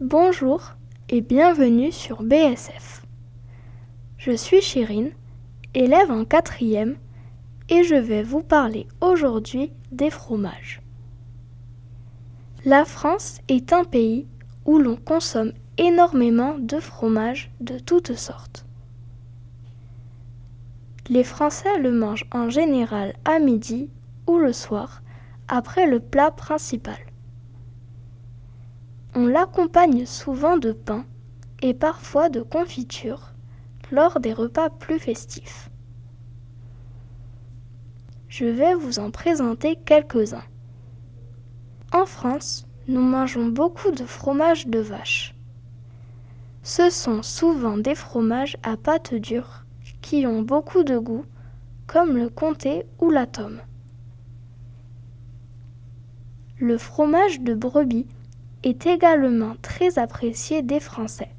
Bonjour et bienvenue sur BSF. Je suis Chérine, élève en quatrième, et je vais vous parler aujourd'hui des fromages. La France est un pays où l'on consomme énormément de fromages de toutes sortes. Les Français le mangent en général à midi ou le soir, après le plat principal. On l'accompagne souvent de pain et parfois de confiture lors des repas plus festifs. Je vais vous en présenter quelques-uns. En France, nous mangeons beaucoup de fromages de vache. Ce sont souvent des fromages à pâte dure qui ont beaucoup de goût, comme le comté ou la tome. Le fromage de brebis est également très apprécié des Français.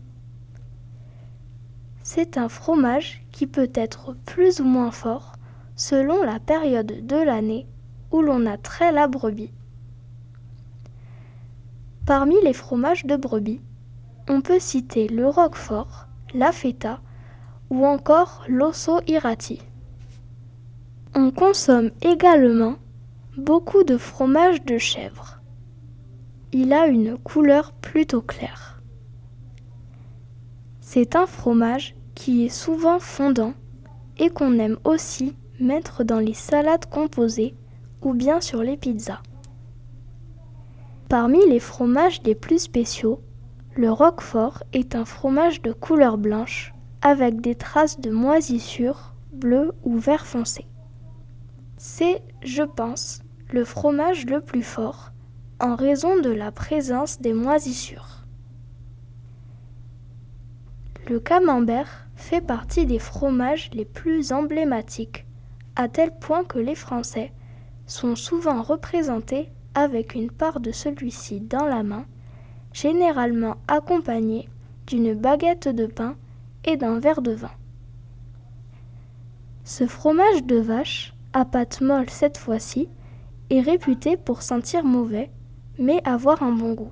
C'est un fromage qui peut être plus ou moins fort selon la période de l'année où l'on a trait la brebis. Parmi les fromages de brebis, on peut citer le roquefort, la feta ou encore l'osso irati. On consomme également beaucoup de fromage de chèvre il a une couleur plutôt claire. C'est un fromage qui est souvent fondant et qu'on aime aussi mettre dans les salades composées ou bien sur les pizzas. Parmi les fromages les plus spéciaux, le Roquefort est un fromage de couleur blanche avec des traces de moisissure bleu ou vert foncé. C'est, je pense, le fromage le plus fort en raison de la présence des moisissures. Le camembert fait partie des fromages les plus emblématiques, à tel point que les Français sont souvent représentés avec une part de celui-ci dans la main, généralement accompagnée d'une baguette de pain et d'un verre de vin. Ce fromage de vache, à pâte molle cette fois-ci, est réputé pour sentir mauvais mais avoir un bon goût.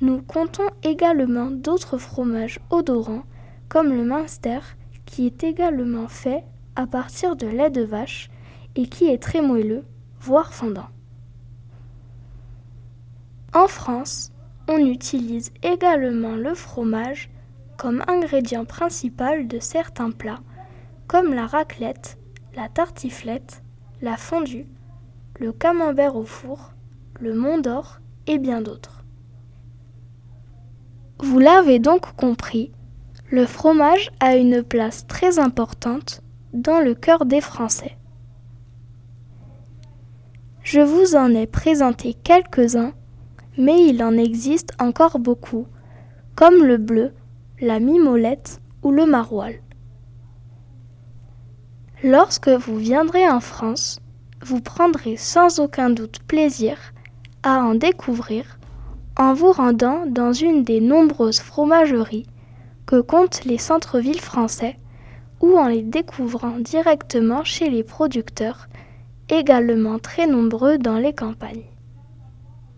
Nous comptons également d'autres fromages odorants comme le Munster qui est également fait à partir de lait de vache et qui est très moelleux, voire fondant. En France, on utilise également le fromage comme ingrédient principal de certains plats comme la raclette, la tartiflette, la fondue, le camembert au four, le Mont d'Or et bien d'autres. Vous l'avez donc compris, le fromage a une place très importante dans le cœur des Français. Je vous en ai présenté quelques-uns, mais il en existe encore beaucoup, comme le bleu, la mimolette ou le maroilles. Lorsque vous viendrez en France, vous prendrez sans aucun doute plaisir à en découvrir en vous rendant dans une des nombreuses fromageries que comptent les centres-villes français ou en les découvrant directement chez les producteurs, également très nombreux dans les campagnes.